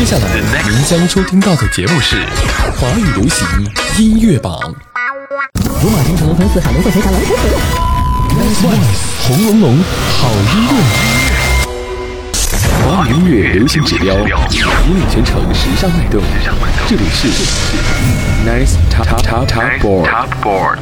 接下来您将收听到的节目是华语流行音乐榜。罗马征程分四海龙凤呈祥龙虎虎。红龙龙好音乐，华语音乐流行指标，引领全城时尚脉动。这里是 Nice Top Top Top Board。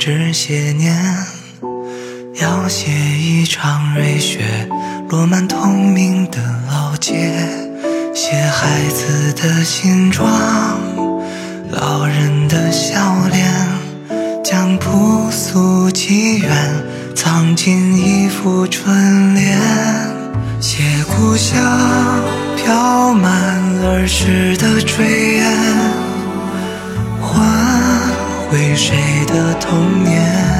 不能只写念，要写一场瑞雪落满通明的老街，写孩子的新装，老人的笑脸，将朴素祈愿藏进一幅春联，写故乡飘满儿时的炊烟，谁的童年？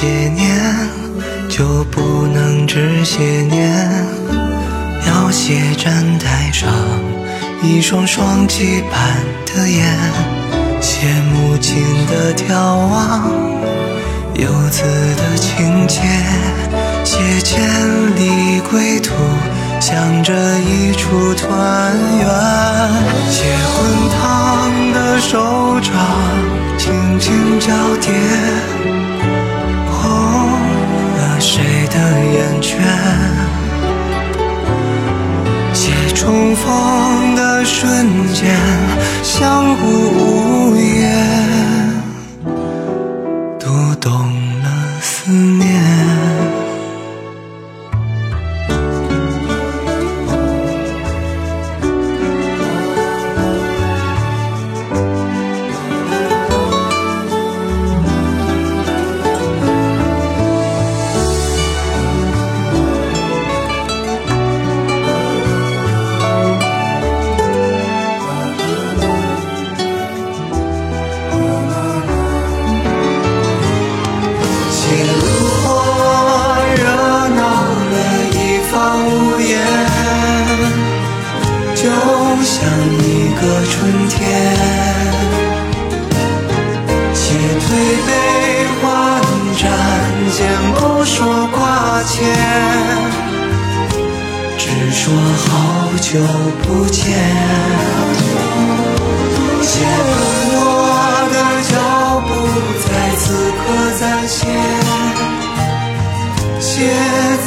些年，就不能只写念，要写站台上一双双期盼的眼，写母亲的眺望，游子的情切，写千里归途，想着一处团圆，写滚烫的手掌。轻轻交叠，的眼圈？写重逢的瞬间，相互无言，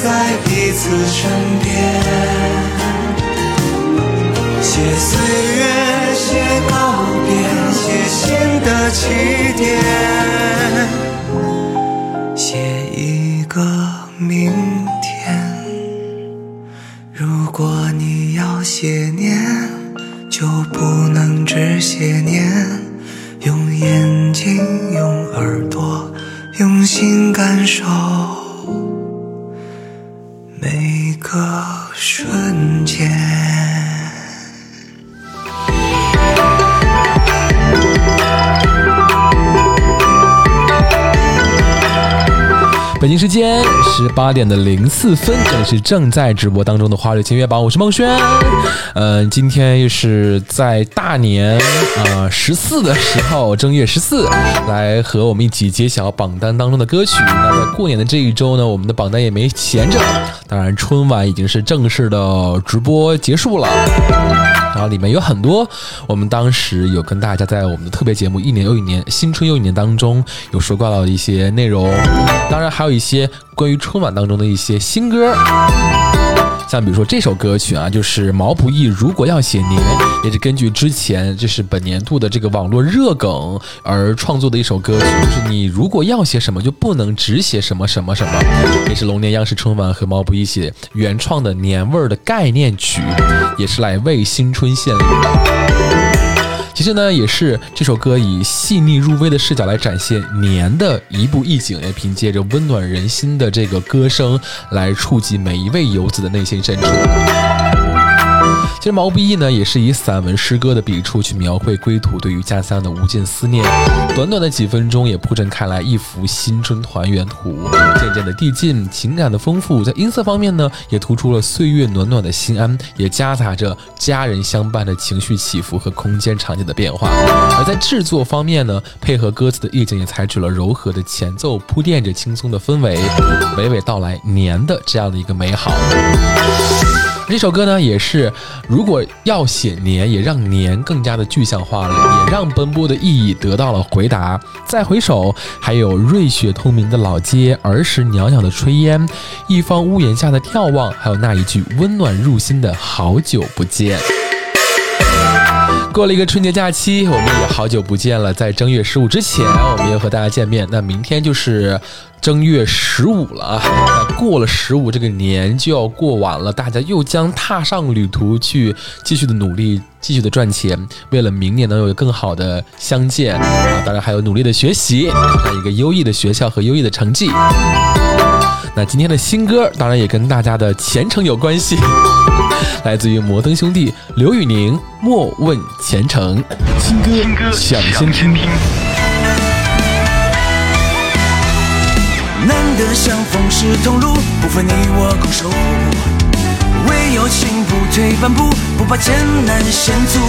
在彼此身边，写岁月，写告别，写新的起点，写一个明天。如果你要写念，就不能只写念，用眼睛，用耳朵，用心感受十八点的零四分，这里是正在直播当中的花蕊情乐榜，我是孟轩。嗯，今天又是在大年啊十四的时候，正月十四，来和我们一起揭晓榜单当中的歌曲。那在过年的这一周呢，我们的榜单也没闲着。当然，春晚已经是正式的直播结束了，然后里面有很多我们当时有跟大家在我们的特别节目《一年又一年，新春又一年》当中有说过到的一些内容，当然还有一些关于春晚当中的一些新歌。像比如说这首歌曲啊，就是毛不易如果要写年，也是根据之前就是本年度的这个网络热梗而创作的一首歌曲。就是你如果要写什么，就不能只写什么什么什么。也是龙年央视春晚和毛不易写原创的年味儿的概念曲，也是来为新春献礼。其实呢，也是这首歌以细腻入微的视角来展现年的一步一景，也凭借着温暖人心的这个歌声来触及每一位游子的内心深处。其实毛不易呢，也是以散文诗歌的笔触去描绘归途对于家乡的无尽思念。短短的几分钟，也铺陈开来一幅新春团圆图，渐渐的递进，情感的丰富。在音色方面呢，也突出了岁月暖暖的心安，也夹杂着家人相伴的情绪起伏和空间场景的变化。而在制作方面呢，配合歌词的意境，也采取了柔和的前奏，铺垫着轻松的氛围，娓娓道来年的这样的一个美好。这首歌呢，也是如果要写年，也让年更加的具象化了，也让奔波的意义得到了回答。再回首，还有瑞雪通明的老街，儿时袅袅的炊烟，一方屋檐下的眺望，还有那一句温暖入心的好久不见。过了一个春节假期，我们也好久不见了。在正月十五之前，我们又和大家见面。那明天就是正月十五了啊！那过了十五，这个年就要过完了，大家又将踏上旅途，去继续的努力，继续的赚钱，为了明年能有更好的相见啊！当然还有努力的学习，考上一个优异的学校和优异的成绩。那今天的新歌，当然也跟大家的前程有关系。来自于摩登兄弟刘宇宁《莫问前程》新歌，抢先听。难得相逢是同路，不分你我共守护。唯有情不退半步，不怕艰难险阻。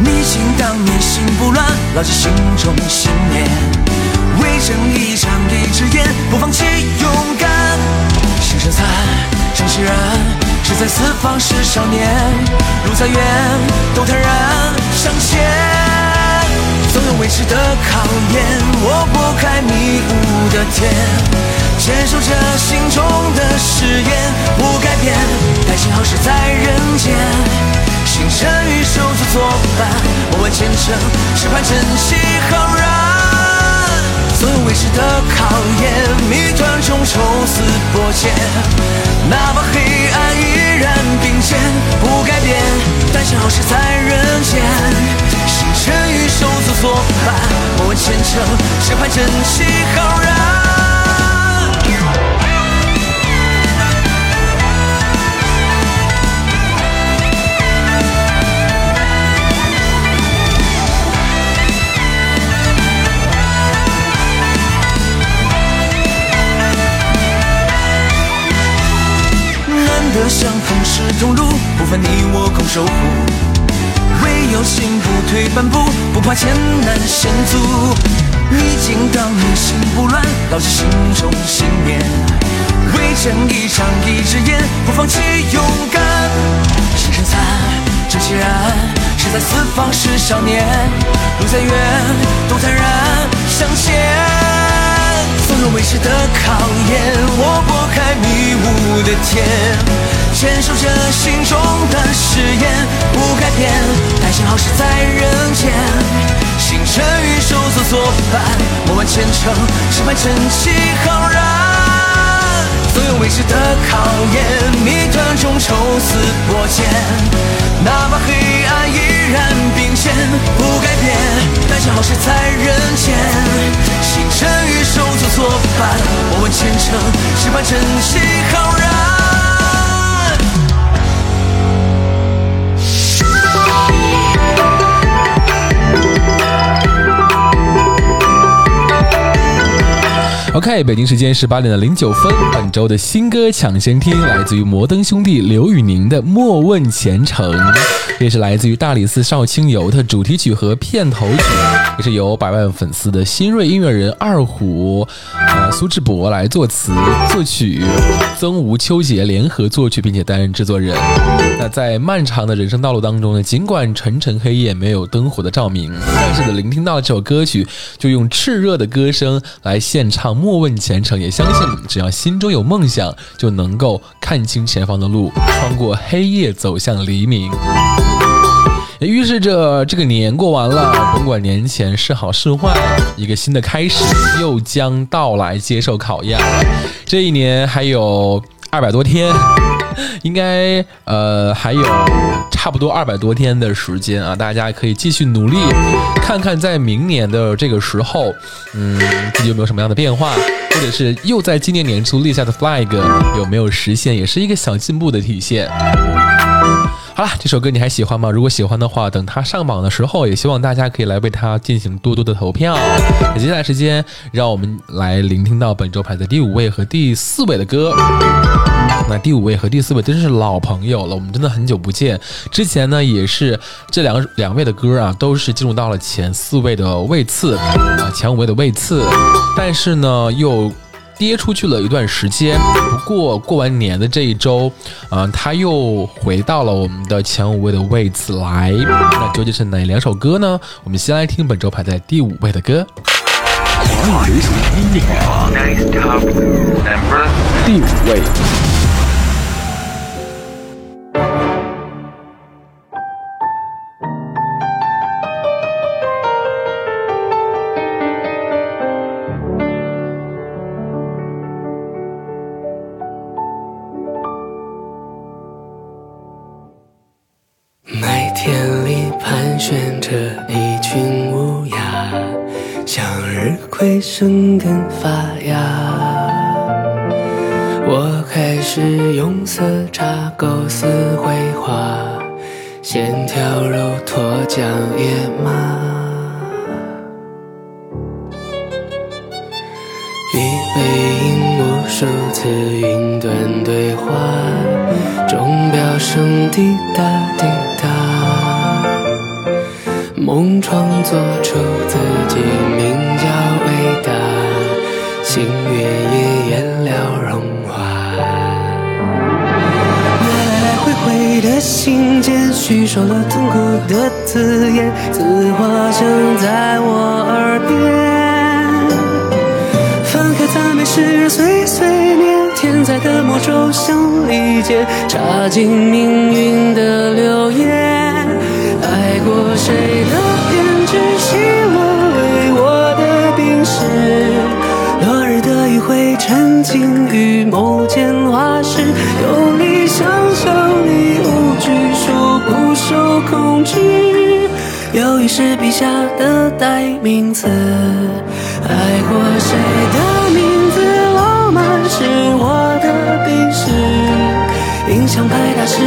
逆境当面心不乱，牢记心中信念。为正义仗义直言，不放弃勇敢。心生残，正气燃。志在四方是少年，路再远都坦然向前。总有未知的考验，我拨开迷雾的天，坚守着心中的誓言，不改变。待信号是在人间，星辰与手足作伴，莫问前程，只盼珍惜浩然。总有未知的考验，谜团中抽丝剥茧，哪怕黑暗依然并肩，不改变。但幸好是在人间，星辰与手足作伴，莫问前程，只盼正气浩然。的相逢是同路，不分你我共守护。唯有心不退半步，不怕艰难险阻。逆境当面心不乱，牢记心中信念。为正义仗义直言，不放弃勇敢。心生残，正气燃，志在四方是少年。路再远都坦然向前。总有未知的考验，我拨开迷雾的天，坚守着心中的誓言，不改变。待信号是在人间，星辰与手足作伴，莫问前程，只盼真气浩然。所有未知的考验，谜团中抽丝剥茧，哪怕黑暗依然并肩，不改变。但是好事在人间。星辰与手足作伴，莫问前程，只盼珍惜浩 OK，北京时间十八点的零九分，本周的新歌抢先听，来自于摩登兄弟刘宇宁的《莫问前程》，也是来自于大理寺少卿游的主题曲和片头曲，也是由百万粉丝的新锐音乐人二虎，呃苏志博来作词作曲，曾吴秋杰联合作曲，并且担任制作人。那在漫长的人生道路当中呢，尽管沉沉黑夜没有灯火的照明，但是呢，聆听到这首歌曲，就用炽热的歌声来献唱。莫问前程，也相信只要心中有梦想，就能够看清前方的路，穿过黑夜，走向黎明。也预示着这个年过完了，甭管年前是好是坏，一个新的开始又将到来，接受考验。这一年还有二百多天。应该呃还有差不多二百多天的时间啊，大家可以继续努力，看看在明年的这个时候，嗯，自己有没有什么样的变化，或者是又在今年年初立下的 flag 有没有实现，也是一个小进步的体现。好了，这首歌你还喜欢吗？如果喜欢的话，等它上榜的时候，也希望大家可以来为它进行多多的投票。那接下来时间，让我们来聆听到本周排在第五位和第四位的歌。那第五位和第四位真是老朋友了，我们真的很久不见。之前呢，也是这两两位的歌啊，都是进入到了前四位的位次啊，前五位的位次，但是呢，又。跌出去了一段时间，不过过完年的这一周，嗯，它又回到了我们的前五位的位置来。那究竟是哪两首歌呢？我们先来听本周排在第五位的歌。华语流行音乐第五位。生根发芽，我开始用色差构思绘画，线条如脱缰野马。一背影无数次云端对话，钟表声滴答滴，梦创作出自己名叫伟大。星月也颜料融化，来来回回的信件，叙说了痛苦的字眼，字画声在我耳边。翻开赞美诗碎碎念，天灾的魔咒像利剑，插进命运的流言。过谁的偏执，熄了为我的冰释。会沉浸于某件花事，有理想象你，无拘束，不受控制。友谊是笔下的代名词，爱过谁的名字，浪漫是我的笔试。印象派大师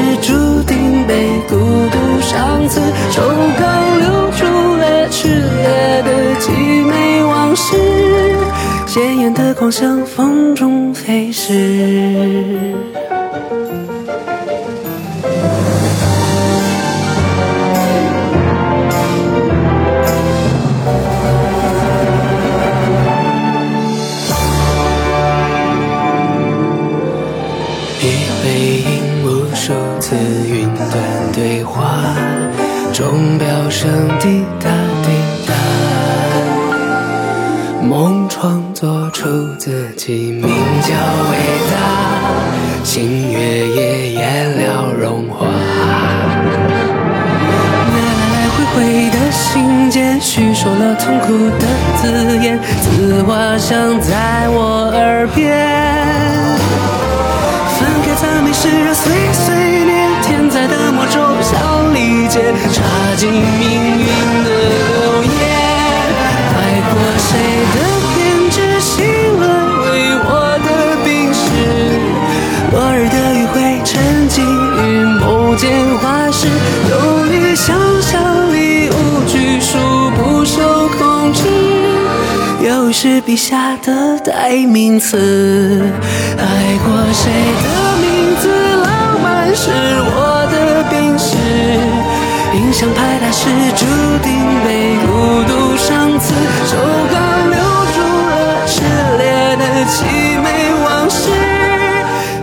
艳的光向风中飞逝，一背影无数次云端对话，钟表声低出自己名叫伟大，星月也颜料融化。那来来回回的信件，叙说了痛苦的字眼，字画响在我耳边。分开赞美诗，碎碎念，天在的魔咒像利剑，插进命运的是笔下的代名词。爱过谁的名字，浪漫是我的病史。印象派大师注定被孤独伤刺，手稿留住了炽烈的凄美往事，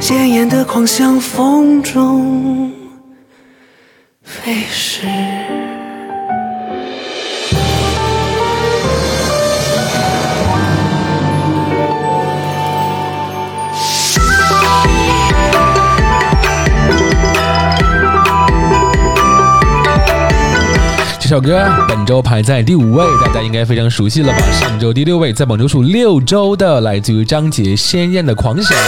鲜艳的狂想风中首歌本周排在第五位，大家应该非常熟悉了吧？上周第六位，在本周数六周的，来自于张杰《鲜艳的狂想》，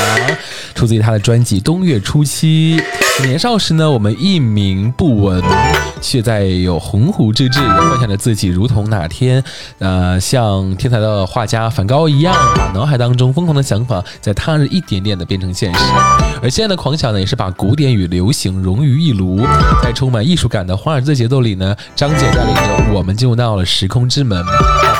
出自于他的专辑《冬月初七》。年少时呢，我们一鸣不闻，却在有鸿鹄之志，也幻想着自己如同哪天，呃，像天才的画家梵高一样，把脑海当中疯狂的想法，在他日一点点的变成现实。而现在的狂想呢，也是把古典与流行融于一炉，在充满艺术感的华尔兹节奏里呢，张杰带领着我们进入到了时空之门。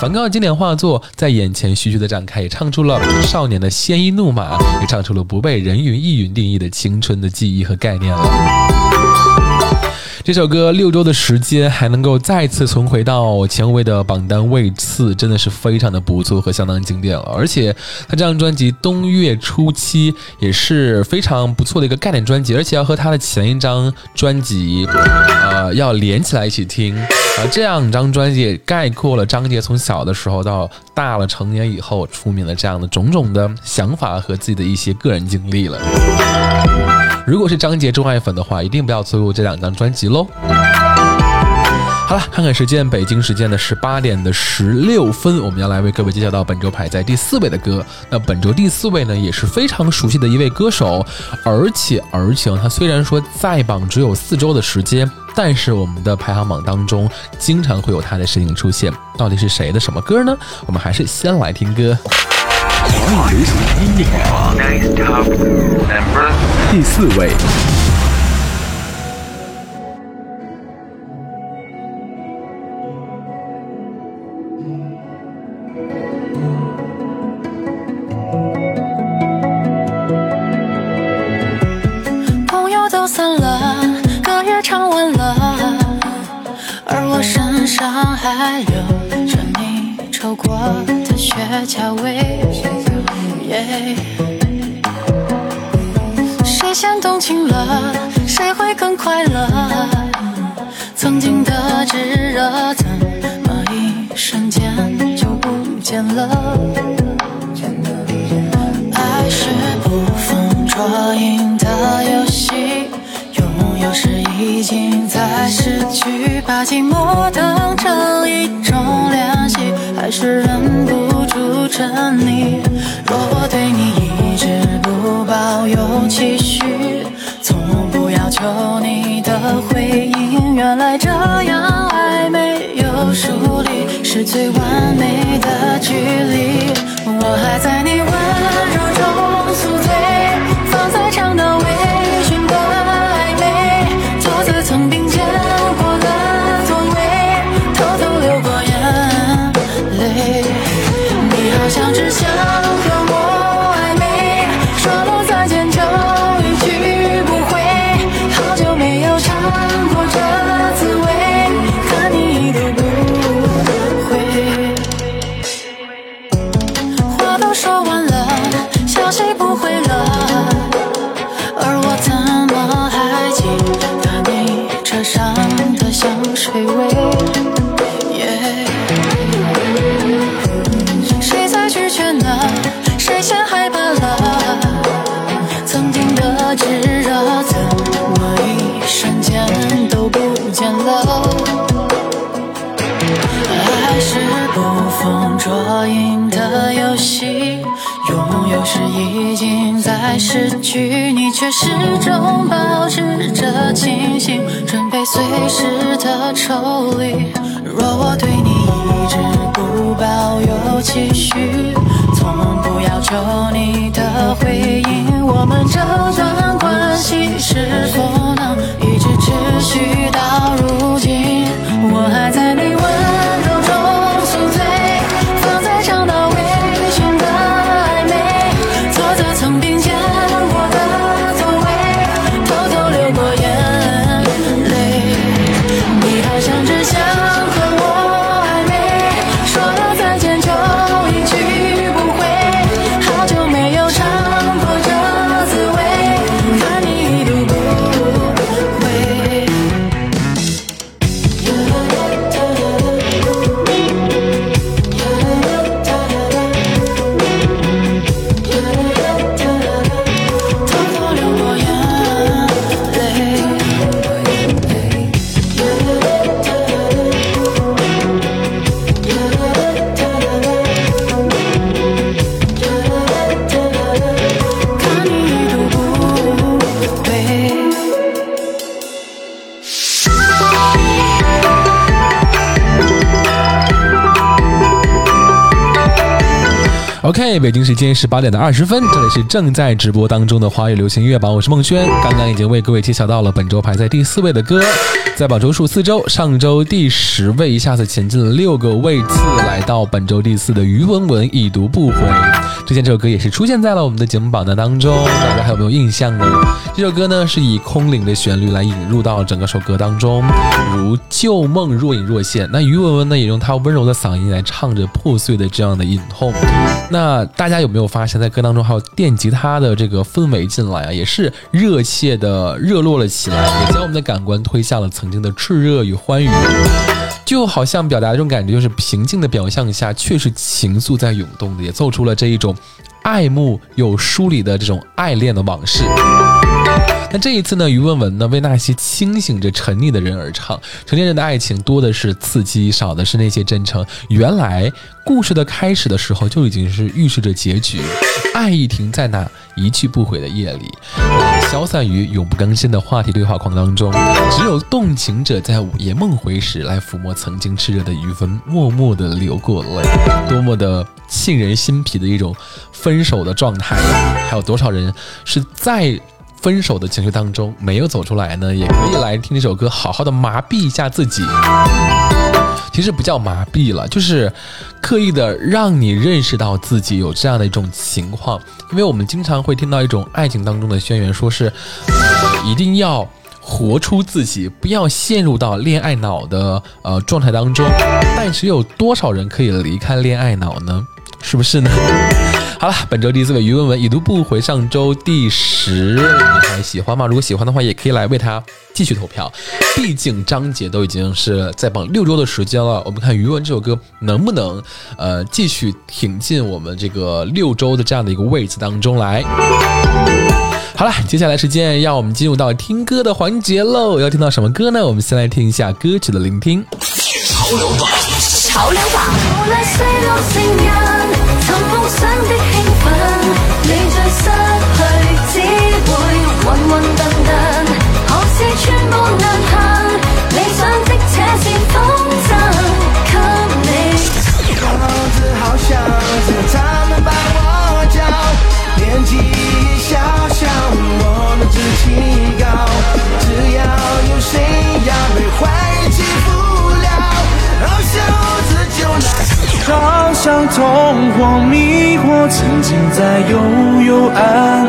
梵高的经典画作在眼前徐徐的展开，也唱出了少年的鲜衣怒马，也唱出了不被人云亦云定义的青春的记忆和概念了。这首歌六周的时间还能够再次重回到前五位的榜单位次，真的是非常的不错和相当经典了。而且他这张专辑《冬月初七》也是非常不错的一个概念专辑，而且要和他的前一张专辑，呃，要连起来一起听。而这两张专辑也概括了张杰从小的时候到大了成年以后出名的这样的种种的想法和自己的一些个人经历了。如果是张杰钟爱粉的话，一定不要错过这两张专辑喽。好了，看看时间，北京时间的十八点的十六分，我们要来为各位介绍到本周排在第四位的歌。那本周第四位呢，也是非常熟悉的一位歌手，而且而且他虽然说在榜只有四周的时间，但是我们的排行榜当中经常会有他的身影出现。到底是谁的什么歌呢？我们还是先来听歌。华语流行音乐第四位。风捉影的游戏，拥有时已经在失去，你却始终保持着清醒，准备随时的抽离。若我对你一直不抱有期许，从不要求你的回应，我们这段关系是否能一直持续 OK，北京时间十八点的二十分，这里是正在直播当中的华语流行音乐榜，我是孟轩。刚刚已经为各位揭晓到了本周排在第四位的歌，在榜周数四周，上周第十位一下子前进了六个位次，来到本周第四的于文文已读不回。之前这首歌也是出现在了我们的节目榜单当中，大家还有没有印象呢？这首歌呢是以空灵的旋律来引入到整个首歌当中，如旧梦若隐若现。那于文文呢也用她温柔的嗓音来唱着破碎的这样的隐痛。那大家有没有发现，在歌当中还有电吉他的这个氛围进来啊，也是热切的热络了起来，也将我们的感官推向了曾经的炽热与欢愉，就好像表达这种感觉，就是平静的表象下，却是情愫在涌动的，也奏出了这一种爱慕有疏离的这种爱恋的往事。那这一次呢，于文文呢为那些清醒着沉溺的人而唱。成年人的爱情多的是刺激，少的是那些真诚。原来故事的开始的时候就已经是预示着结局。爱意停在那一去不回的夜里，消散于永不更新的话题对话框当中。只有动情者在午夜梦回时来抚摸曾经炽热的余温，默默地流过泪。多么的沁人心脾的一种分手的状态呀！还有多少人是在？分手的情绪当中没有走出来呢，也可以来听这首歌，好好的麻痹一下自己。其实不叫麻痹了，就是刻意的让你认识到自己有这样的一种情况。因为我们经常会听到一种爱情当中的宣言，说是一定要活出自己，不要陷入到恋爱脑的呃状态当中。但是有多少人可以离开恋爱脑呢？是不是呢？好了，本周第四位于文文已读不回，上周第十，你还喜欢吗？如果喜欢的话，也可以来为他继续投票。毕竟张杰都已经是在榜六周的时间了，我们看于文这首歌能不能呃继续挺进我们这个六周的这样的一个位置当中来。好了，接下来时间让我们进入到听歌的环节喽。要听到什么歌呢？我们先来听一下歌曲的聆听。潮流榜，潮流榜，會渾渾沌沌，學似寸步難行，理想的這是風箏，給你。房子好像是他們把我教，年紀小小，我們志氣高，只要有誰要被懷疑欺負了，好像自救難。好像童話迷惑，沉浸在幽幽暗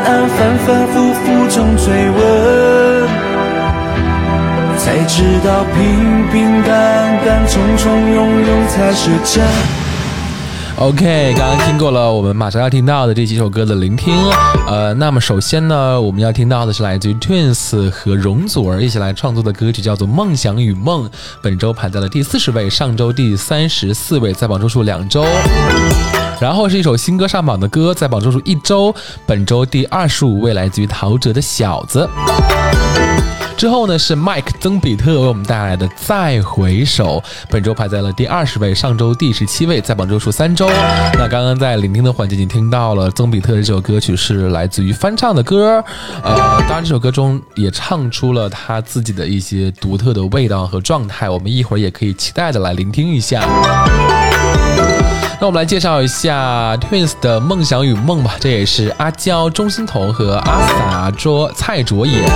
暗、反反复复中追问，才知道平平淡淡、从从容容才是真。OK，刚刚听过了，我们马上要听到的这几首歌的聆听。呃，那么首先呢，我们要听到的是来自于 Twins 和容祖儿一起来创作的歌曲，叫做《梦想与梦》，本周排在了第四十位，上周第三十四位，在榜周数两周。然后是一首新歌上榜的歌，在榜周数一周，本周第二十五位，来自于陶喆的《小子》。之后呢是 Mike 曾比特为我们带来的《再回首》，本周排在了第二十位，上周第十七位，在榜周数三周。那刚刚在聆听的环节已经听到了曾比特的这首歌曲是来自于翻唱的歌，呃，当然这首歌中也唱出了他自己的一些独特的味道和状态，我们一会儿也可以期待的来聆听一下。那我们来介绍一下 Twins 的梦想与梦吧，这也是阿娇、钟欣桐和阿 sa 卓蔡卓妍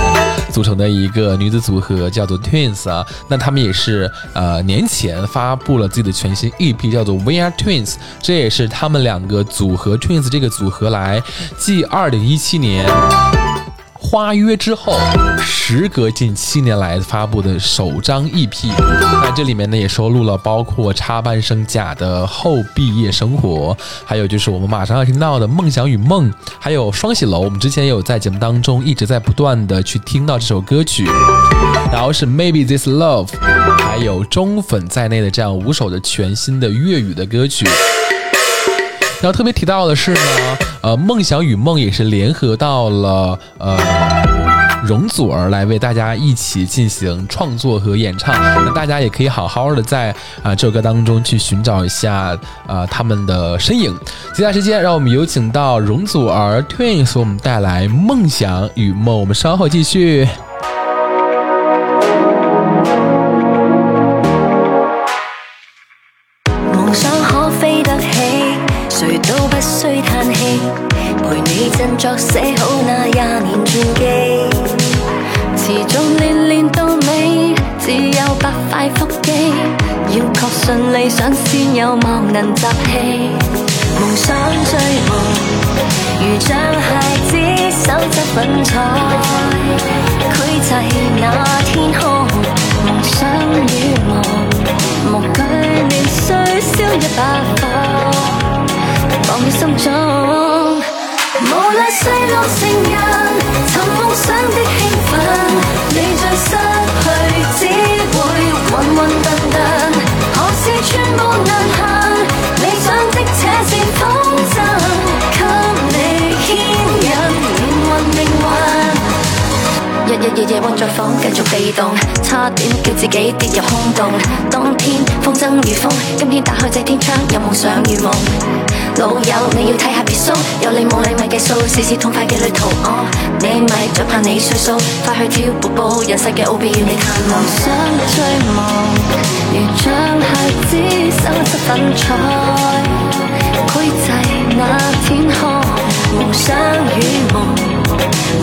组成的一个女子组合，叫做 Twins 啊。那他们也是呃年前发布了自己的全新 EP，叫做 We Are Twins，这也是他们两个组合 Twins 这个组合来继二零一七年。花约之后，时隔近七年来发布的首张 EP，那这里面呢也收录了包括插班生甲的后毕业生活，还有就是我们马上要听到的梦想与梦，还有双喜楼，我们之前也有在节目当中一直在不断的去听到这首歌曲，然后是 Maybe This Love，还有中粉在内的这样五首的全新的粤语的歌曲。然后特别提到的是呢，呃，梦想与梦也是联合到了呃容祖儿来为大家一起进行创作和演唱。那大家也可以好好的在啊、这首歌当中去寻找一下啊、他们的身影。接下来时间，让我们有请到容祖儿 Twins 为我们带来《梦想与梦》，我们稍后继续。作寫好那廿年傳記。持續練練到尾，只有百塊腹肌。要確信理想先有望能集氣。夢想追夢，如像孩子手执粉彩，繪製那天空。夢想與夢，無懼年歲燒一把火，放心中。无赖细路情人，寻梦想的兴奋，你在失去只会浑浑沌沌，何时寸步难行？理想的且线风筝，给你牵引命运命运。日日夜夜困在房，继续被动，差点叫自己跌入空洞。当天风筝如风，今天打开这天窗，有梦想与梦。老友，你要睇下別墅，有你冇你咪計數，試試痛快嘅旅途。哦，你咪再怕你岁数，快去跳步步，人世嘅奧秘要你探望。想追梦，如像孩子手執粉彩，绘制那天空，夢想與夢。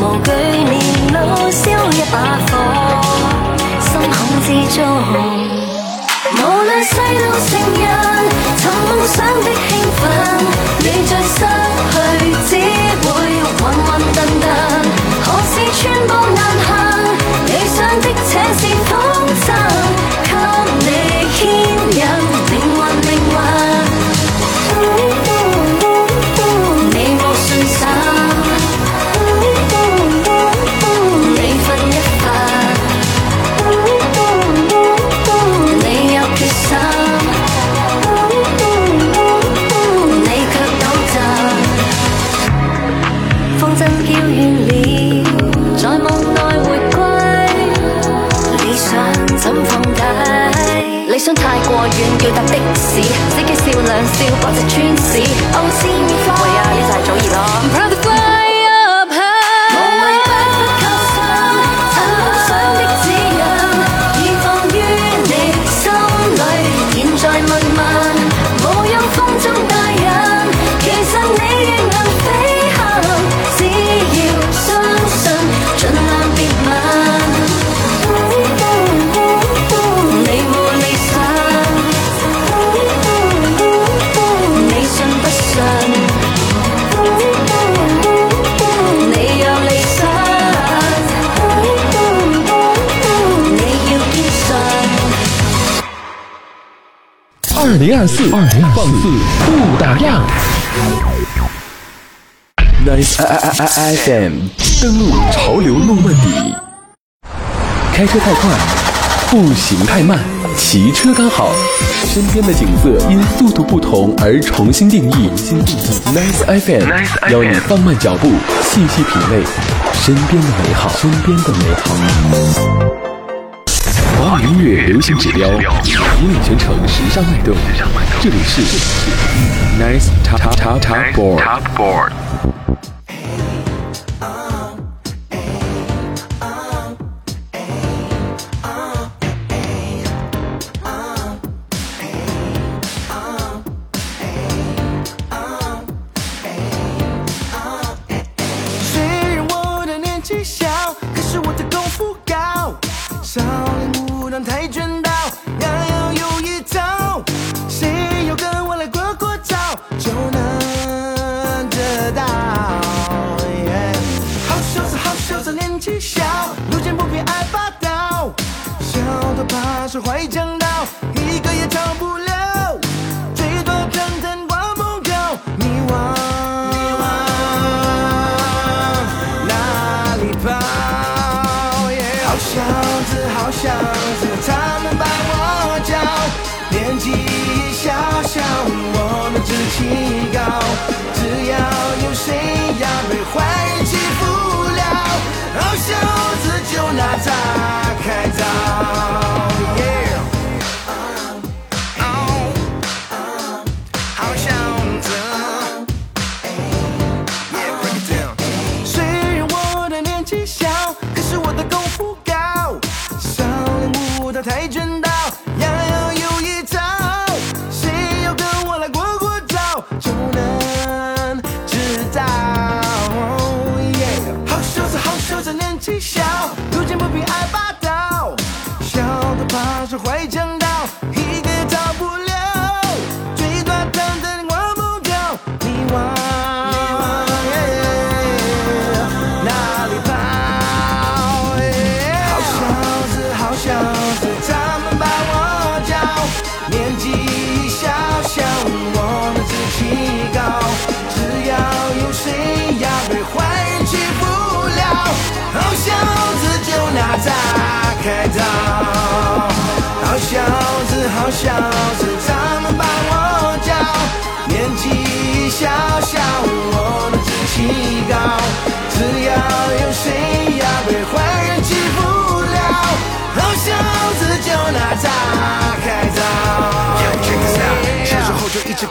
無懼年老燒一把火，心孔之中。无论世道成人，寻梦想的兴奋，你再失去，只会混混沌沌。何时寸步难行？理想的且是风筝。要搭的士，司机笑两笑，或者穿屎。Oh see me fly，喂啊，呢就系祖儿咯。零二四，二零放肆不打烊。Nice I I I I FM 登录潮流诺曼底。开车太快，步行太慢，骑车刚好。身边的景色因速度不同而重新定义。Nice FM 邀你放慢脚步，细细品味身边的美好。身边的美好。华语音乐流行指标，引领全城时尚脉动。这里是 Nice Top Top Top Board。那是坏将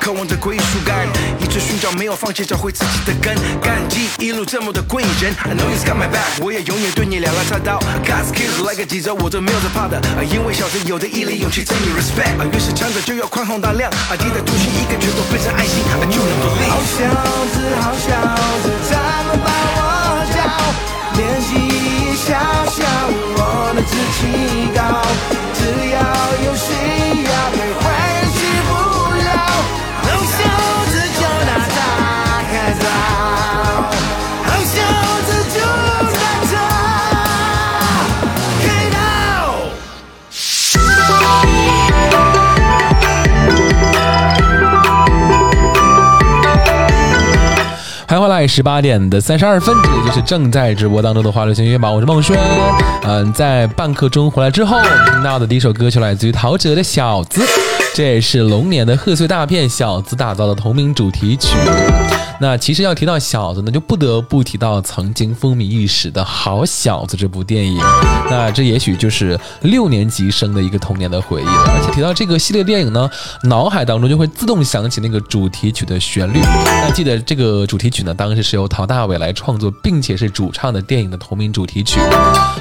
渴望着归属感，一直寻找没有放弃找回自己的根。感激一路这么的贵人，I know you's got my back，我也永远对你两肋插刀。God's kiss 来个几招我都没有在怕的，因为小子有的毅力勇气真有 respect，啊越是强者就要宽宏大量，啊记得独行一个拳头变成爱心，啊就能 believe。好小子，好小子，快，十八点的三十二分，这里就是正在直播当中的花流行音乐榜，我是孟轩。嗯，在半刻钟回来之后，听到的第一首歌曲来自于陶喆的《小子》，这也是龙年的贺岁大片《小子》打造的同名主题曲。那其实要提到小子呢，就不得不提到曾经风靡一时的好小子这部电影。那这也许就是六年级生的一个童年的回忆了。而且提到这个系列电影呢，脑海当中就会自动想起那个主题曲的旋律。那记得这个主题曲呢，当时是由陶大伟来创作，并且是主唱的电影的同名主题曲，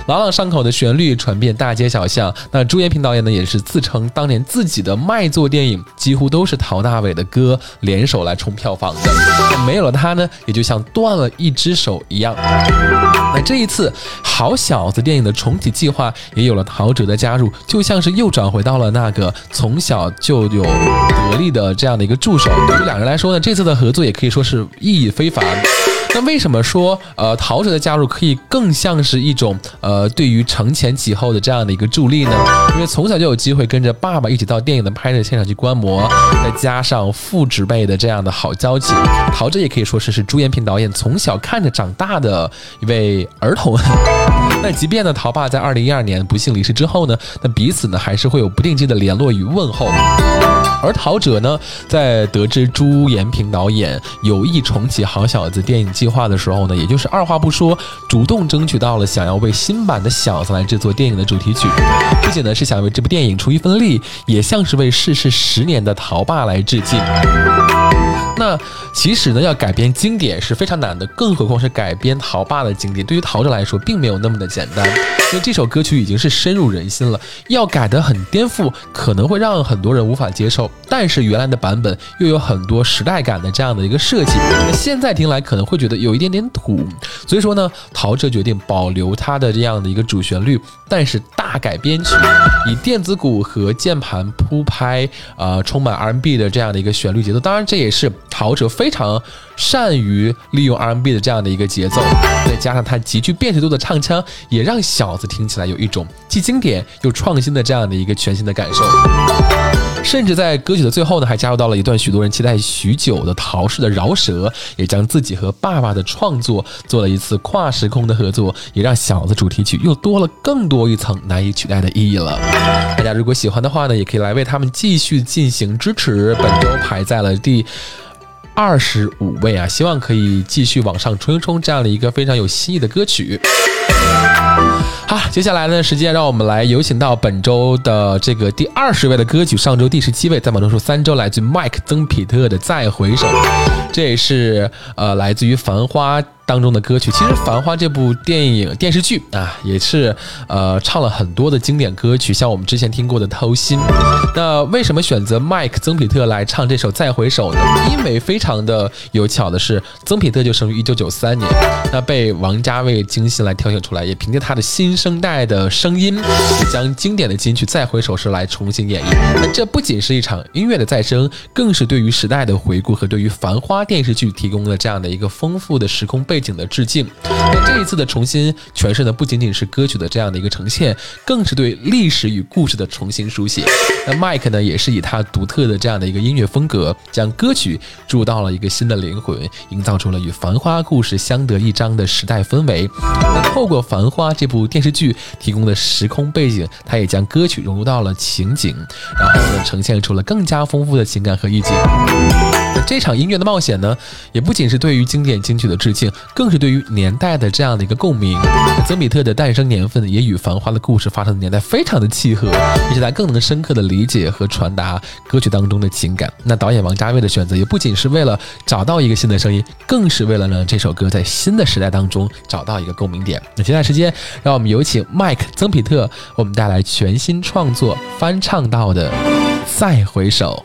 朗朗上口的旋律传遍大街小巷。那朱延平导演呢，也是自称当年自己的卖座电影几乎都是陶大伟的歌联手来冲票房的。那没有了他呢，也就像断了一只手一样。那这一次，好小子电影的重启计划也有了陶喆的加入，就像是又转回到了那个从小就有得力的这样的一个助手。对于两人来说呢，这次的合作也可以说是意义非凡。那为什么说呃陶喆的加入可以更像是一种呃对于承前启后的这样的一个助力呢？因为从小就有机会跟着爸爸一起到电影的拍摄现场去观摩，再加上父职辈的这样的好交情，陶喆也可以说是是朱延平导演从小看着长大的一位儿童。那即便呢，陶爸在二零一二年不幸离世之后呢，那彼此呢还是会有不定期的联络与问候。而陶喆呢，在得知朱延平导演有意重启《好小子》电影计划的时候呢，也就是二话不说，主动争取到了想要为新版的《小子》来制作电影的主题曲，不仅呢是想为这部电影出一份力，也像是为逝世十年的陶爸来致敬。那其实呢，要改编经典是非常难的，更何况是改编陶爸的经典。对于陶喆来说，并没有那么的简单，因为这首歌曲已经是深入人心了，要改得很颠覆，可能会让很多人无法接受。但是原来的版本又有很多时代感的这样的一个设计，那现在听来可能会觉得有一点点土。所以说呢，陶喆决定保留他的这样的一个主旋律，但是大改编曲，以电子鼓和键盘铺拍，呃，充满 R&B 的这样的一个旋律节奏。当然，这也是陶喆非常善于利用 R&B 的这样的一个节奏，再加上他极具辨识度的唱腔，也让小子听起来有一种既经典又创新的这样的一个全新的感受。甚至在歌曲的最后呢，还加入到了一段许多人期待许久的陶氏的饶舌，也将自己和爸爸的创作做了一次跨时空的合作，也让小子主题曲又多了更多一层难以取代的意义了。大家如果喜欢的话呢，也可以来为他们继续进行支持。本周排在了第。二十五位啊，希望可以继续往上冲一冲这样的一个非常有新意的歌曲。好，接下来呢，时间让我们来有请到本周的这个第二十位的歌曲，上周第十七位，在榜中数三周，来自于麦克曾皮特的《再回首》，这也是呃来自于《繁花》。当中的歌曲，其实《繁花》这部电影电视剧啊，也是呃唱了很多的经典歌曲，像我们之前听过的《偷心》。那为什么选择麦克曾皮特来唱这首《再回首》呢？因为非常的有巧的是，曾皮特就生于一九九三年，那被王家卫精心来挑选出来，也凭借他的新生代的声音，将经典的金曲《再回首》时来重新演绎。那这不仅是一场音乐的再生，更是对于时代的回顾和对于《繁花》电视剧提供了这样的一个丰富的时空背。背景的致敬。那这一次的重新诠释呢，不仅仅是歌曲的这样的一个呈现，更是对历史与故事的重新书写。那 Mike 呢，也是以他独特的这样的一个音乐风格，将歌曲注入到了一个新的灵魂，营造出了与《繁花》故事相得益彰的时代氛围。那透过《繁繁花》这部电视剧提供的时空背景，它也将歌曲融入到了情景，然后呢，呈现出了更加丰富的情感和意境。这场音乐的冒险呢，也不仅是对于经典金曲的致敬，更是对于年代的这样的一个共鸣。曾比特的诞生年份也与《繁花》的故事发生的年代非常的契合，也使他更能深刻的理解和传达歌曲当中的情感。那导演王家卫的选择也不仅是为了找到一个新的声音，更是为了让这首歌在新的时代当中找到一个共鸣点。那接下来时间，让我们有请 Mike 曾比特为我们带来全新创作翻唱到的《再回首》。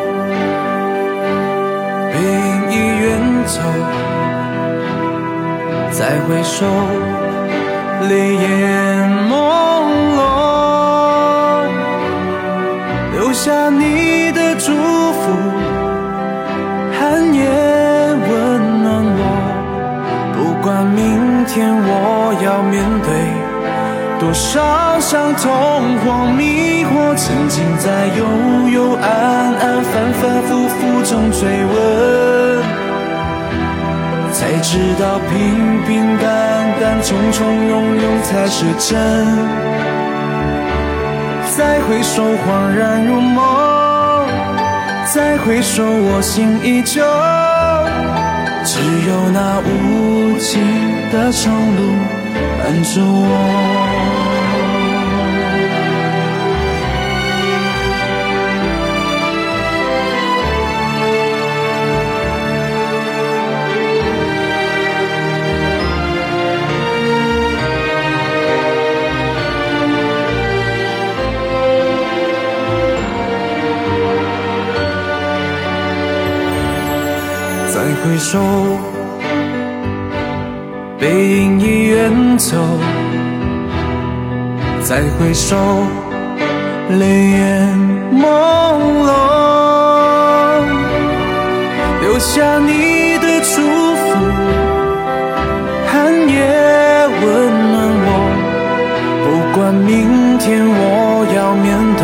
背影已远走，再回首，泪眼朦胧，留下你的祝福，寒夜温暖我。不管明天我要面对多少伤痛或迷惑，曾经在幽幽暗暗、反反复复中追问，才知道平平淡淡、从从容容才是真。再回首，恍然如梦；再回首，我心依旧。只有那无尽的长路伴着我。回首，背影已远走；再回首，泪眼朦胧，留下你的祝福，寒夜温暖我。不管明天我要面对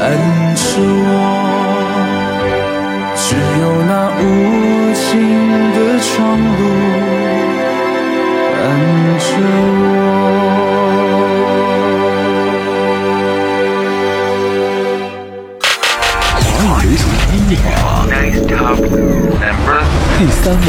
伴着我，只有那无尽的长路伴着我。华语流行音乐榜第三位。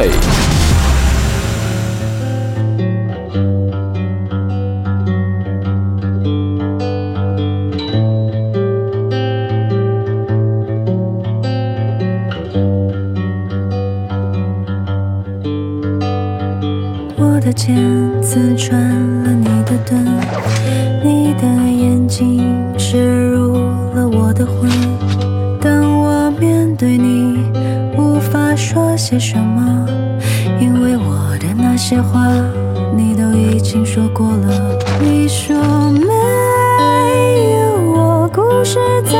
说些什么，因为我的那些话你都已经说过了。你说没有我，故事怎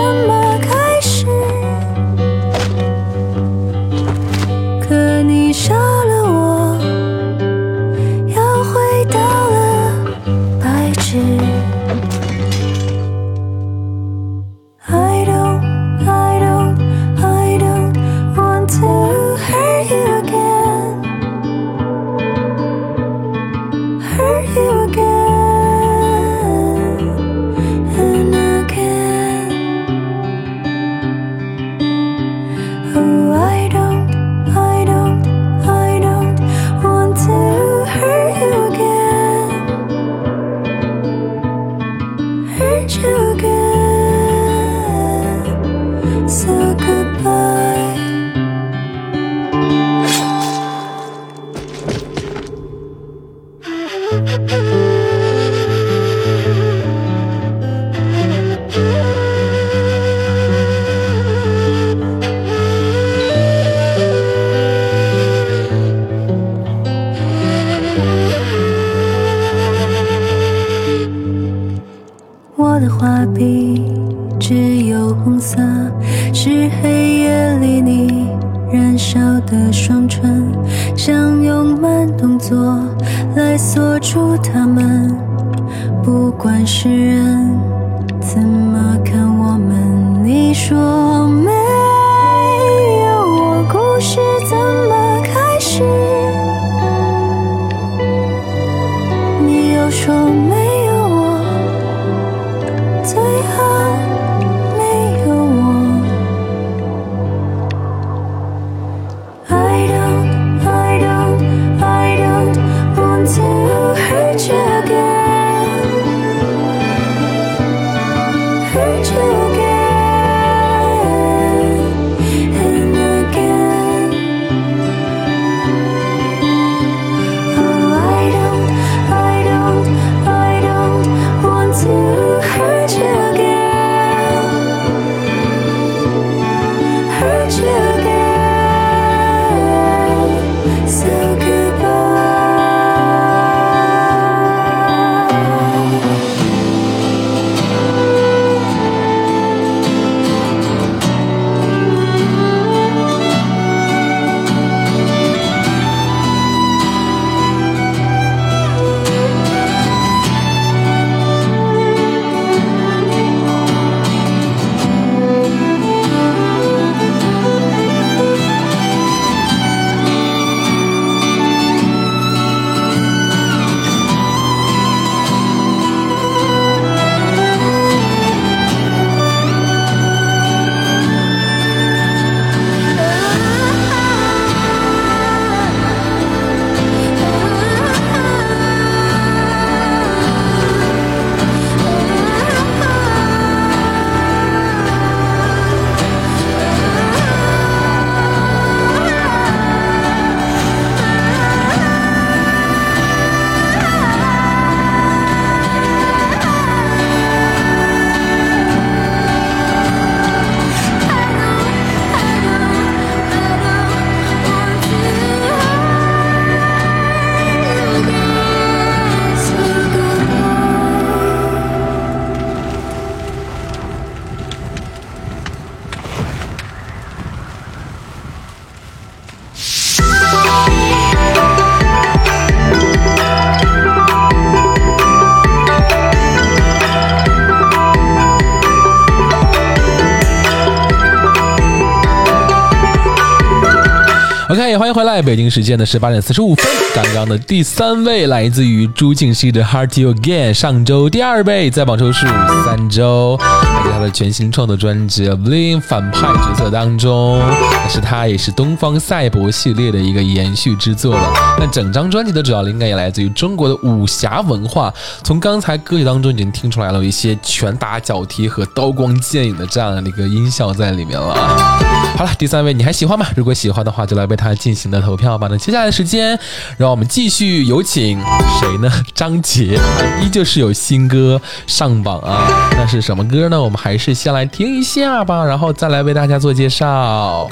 欢迎回来，北京时间的十八点四十五分。刚刚的第三位来自于朱婧汐的《Heart You Again》，上周第二位，在榜周数三周，在他的全新创作专辑《Bling》反派角色当中，但是他也是东方赛博系列的一个延续之作了。那整张专辑的主要灵感也来自于中国的武侠文化，从刚才歌曲当中已经听出来了一些拳打脚踢和刀光剑影的这样的一个音效在里面了。好了，第三位你还喜欢吗？如果喜欢的话，就来为他他进行的投票吧。那接下来的时间，让我们继续有请谁呢？张杰，依旧是有新歌上榜啊。那是什么歌呢？我们还是先来听一下吧，然后再来为大家做介绍。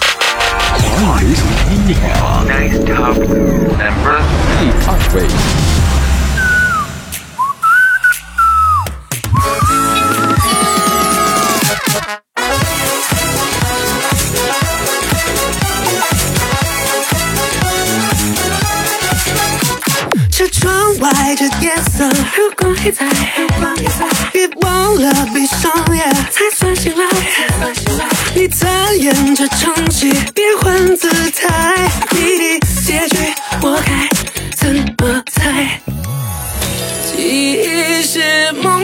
华语流行音乐榜第二位。色，如果还在，别忘了闭上眼，才算醒来。你参演这场戏，变换姿态，谜底结局我该怎么猜？记忆是梦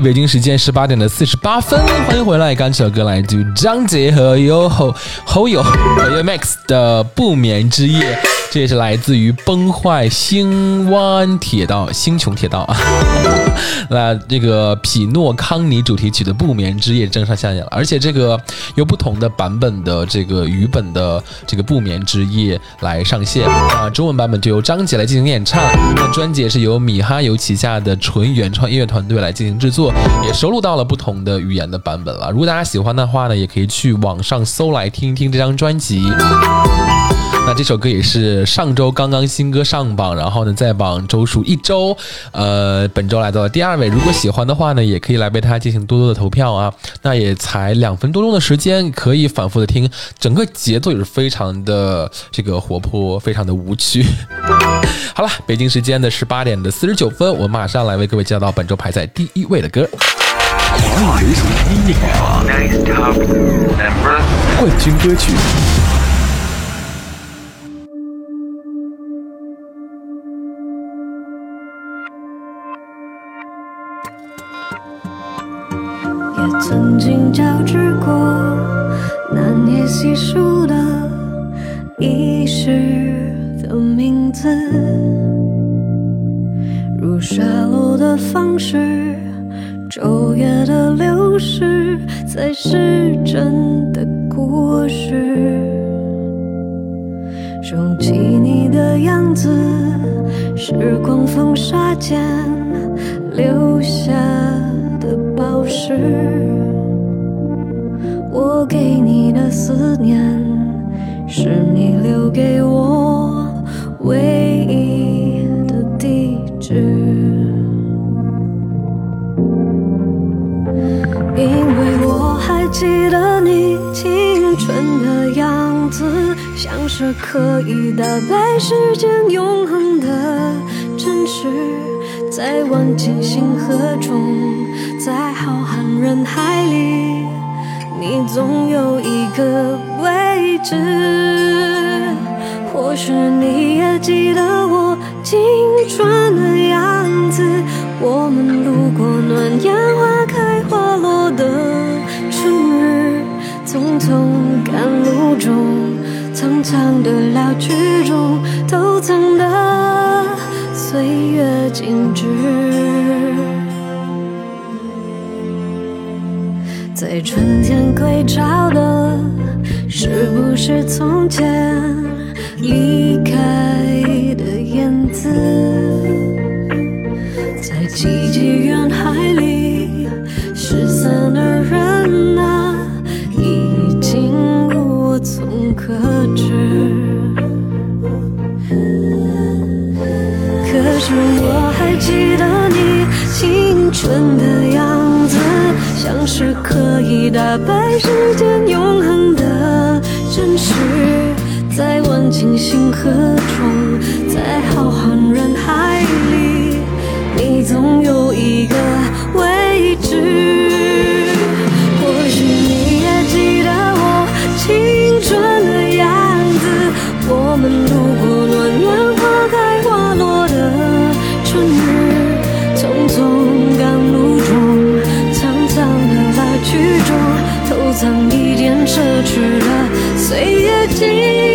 北京时间十八点的四十八分，欢迎回来。刚这首歌来自张杰和 Yoho Ho Yo 和 y Max 的《不眠之夜》，这也是来自于崩坏星湾铁道星穹铁道啊。那这个匹诺康尼主题曲的《不眠之夜》正式上线了，而且这个有不同的版本的这个语本的这个《不眠之夜》来上线啊。中文版本就由张杰来进行演唱，那专辑也是由米哈游旗下的纯原创音乐团队来进行制作，也收录到了不同的语言的版本了。如果大家喜欢的话呢，也可以去网上搜来听一听这张专辑。那这首歌也是上周刚刚新歌上榜，然后呢在榜周数一周，呃，本周来到了第二位。如果喜欢的话呢，也可以来为它进行多多的投票啊。那也才两分多钟的时间，可以反复的听，整个节奏也是非常的这个活泼，非常的无趣。好了，北京时间的十八点的四十九分，我马上来为各位介绍到本周排在第一位的歌。华语流行音乐榜冠军歌曲。曾经交织过难以细数的遗失的名字，如沙漏的方式，昼夜的流逝，才是真的故事。收起你的样子，时光风沙间留下的宝石。我给你的思念，是你留给我唯一的地址。因为我还记得你青春的样子，像是可以打败时间永恒的真实，在万顷星河中，在浩瀚人海里，你总有一个位置。或许你也记得我青春的样子，我们路过暖阳花开花落的春日，匆匆赶路中，苍苍的老去中，偷藏的岁月静止。春天归巢的，是不是从前离开的燕子？在寂寂远海里失散的人啊，已经无从可知。可是我还记得你青春的样子，像是打败时间永恒的真实。在万顷星河中，在浩瀚人海里，你总偷藏一点奢侈的岁月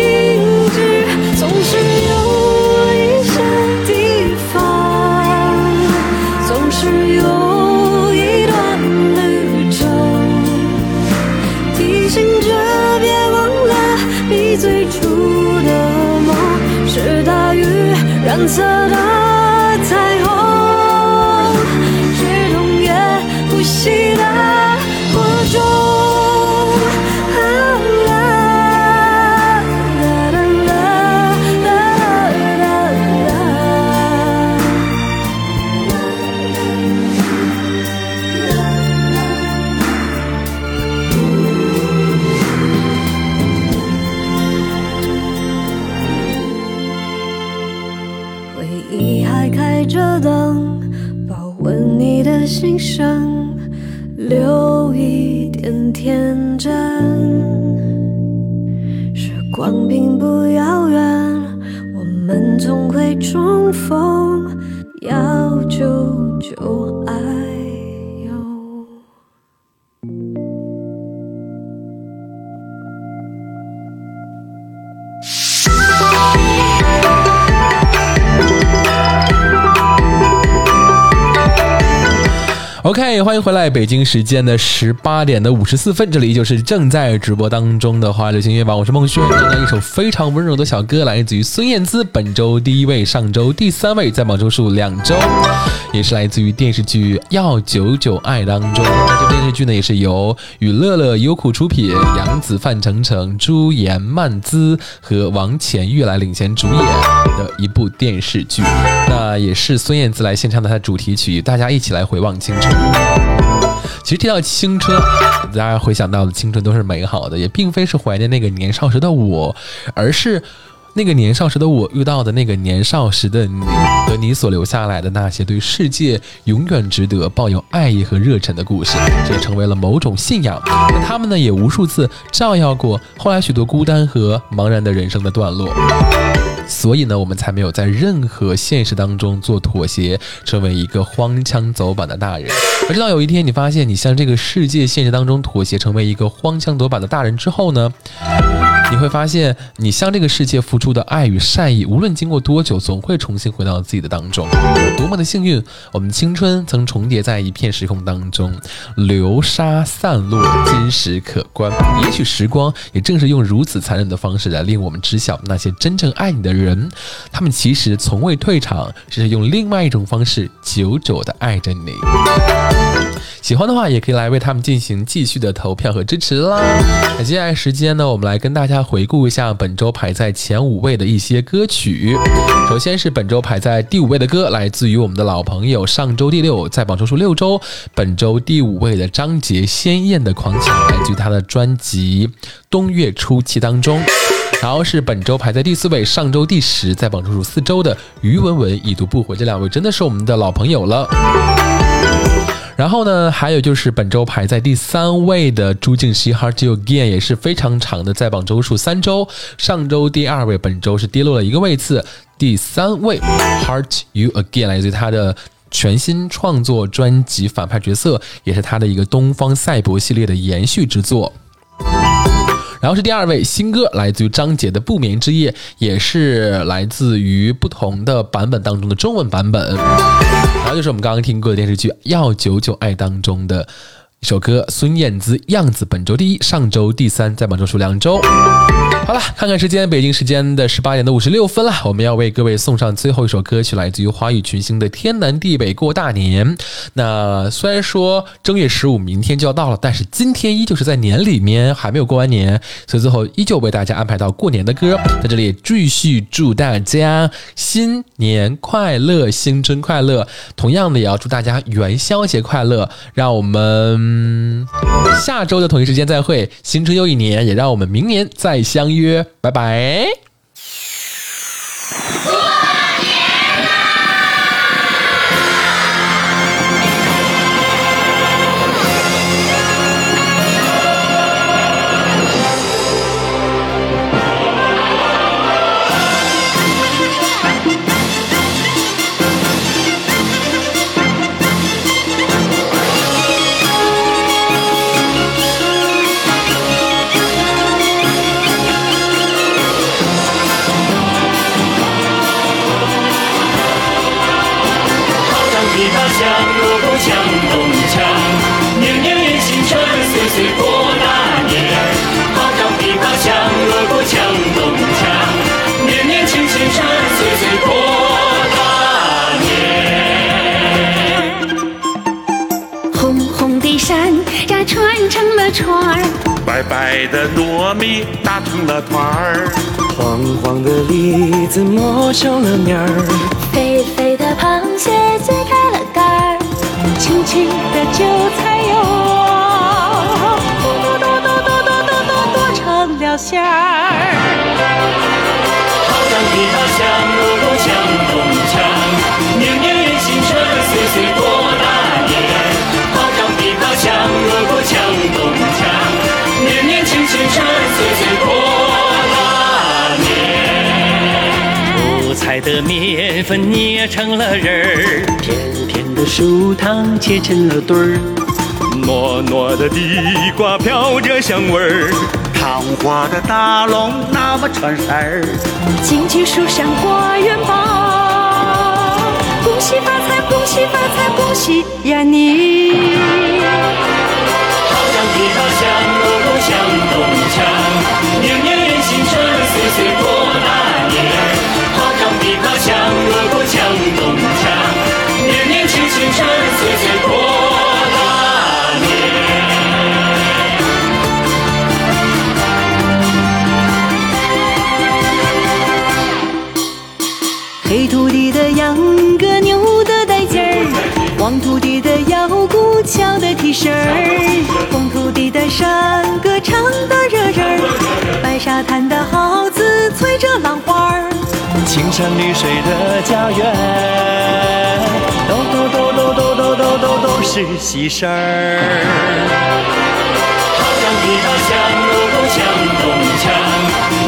回来，北京时间的十八点的五十四分，这里依旧是正在直播当中的华流行音乐榜，我是孟轩。正在一首非常温柔的小歌，来自于孙燕姿，本周第一位，上周第三位，在榜周数两周，也是来自于电视剧《要久久爱》当中。那这电视剧呢，也是由与乐乐、优酷出品，杨紫、范丞丞、朱颜、曼姿和王浅玉来领衔主演的一部电视剧。那也是孙燕姿来献唱的她的主题曲，大家一起来回望青春。其实提到青春，大家回想到的青春都是美好的，也并非是怀念那个年少时的我，而是那个年少时的我遇到的那个年少时的你和你所留下来的那些对世界永远值得抱有爱意和热忱的故事，这也成为了某种信仰。那他们呢，也无数次照耀过后来许多孤单和茫然的人生的段落。所以呢，我们才没有在任何现实当中做妥协，成为一个荒腔走板的大人。而直到有一天，你发现你向这个世界现实当中妥协，成为一个荒腔走板的大人之后呢，你会发现，你向这个世界付出的爱与善意，无论经过多久，总会重新回到自己的当中。多么的幸运，我们青春曾重叠在一片时空当中，流沙散落，今时可观。也许时光也正是用如此残忍的方式来令我们知晓，那些真正爱你的人，他们其实从未退场，只是用另外一种方式久久的爱着你。喜欢的话，也可以来为他们进行继续的投票和支持啦。那接下来时间呢，我们来跟大家回顾一下本周排在前五位的一些歌曲。首先是本周排在第五位的歌，来自于我们的老朋友，上周第六，在榜周数六周，本周第五位的张杰《鲜艳的狂想》，来自于他的专辑《冬月初七》当中。然后是本周排在第四位，上周第十，在榜周数四周的于文文已读不回，这两位真的是我们的老朋友了。然后呢，还有就是本周排在第三位的朱婧汐《Heart You Again》也是非常长的在榜周数三周，上周第二位，本周是跌落了一个位次，第三位《Heart You Again》来自于他的全新创作专辑《反派角色》，也是他的一个东方赛博系列的延续之作。然后是第二位新歌，来自于张杰的《不眠之夜》，也是来自于不同的版本当中的中文版本。然后就是我们刚刚听过的电视剧《要久久爱》当中的一首歌，孙燕姿《样子》，本周第一，上周第三，在本周数两周。好了，看看时间，北京时间的十八点的五十六分了，我们要为各位送上最后一首歌曲，来自于华语群星的《天南地北过大年》。那虽然说正月十五明天就要到了，但是今天依旧是在年里面还没有过完年，所以最后依旧为大家安排到过年的歌，在这里继续祝大家新年快乐，新春快乐。同样的，也要祝大家元宵节快乐。让我们下周的同一时间再会，新春又一年，也让我们明年再相约，拜拜。白白的糯米打成了团儿，黄黄的栗子磨成了面儿，肥肥的螃蟹揭开了盖儿，青青的韭菜哟，剁剁剁剁剁剁剁剁剁成了馅儿。面粉捏成了人儿，甜甜的酥糖切成了堆儿，糯糯的地瓜飘着香味儿，糖花的大龙那么穿色儿，金桔树上挂元宝，恭喜发财，恭喜发财，恭喜呀你！好仗琵琶响，锣鼓响，咚锵，年年圆新春，岁岁过。琵琶响，锣鼓响，咚锵，年年庆新春，岁岁过大年。黑土地的秧歌扭的带劲儿，黄土地的腰鼓敲得提神儿，山绿水的家园，都都都都都都都都都是喜事儿。好香的家乡，锣鼓响咚锵，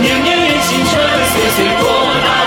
年年迎新春，岁岁过大。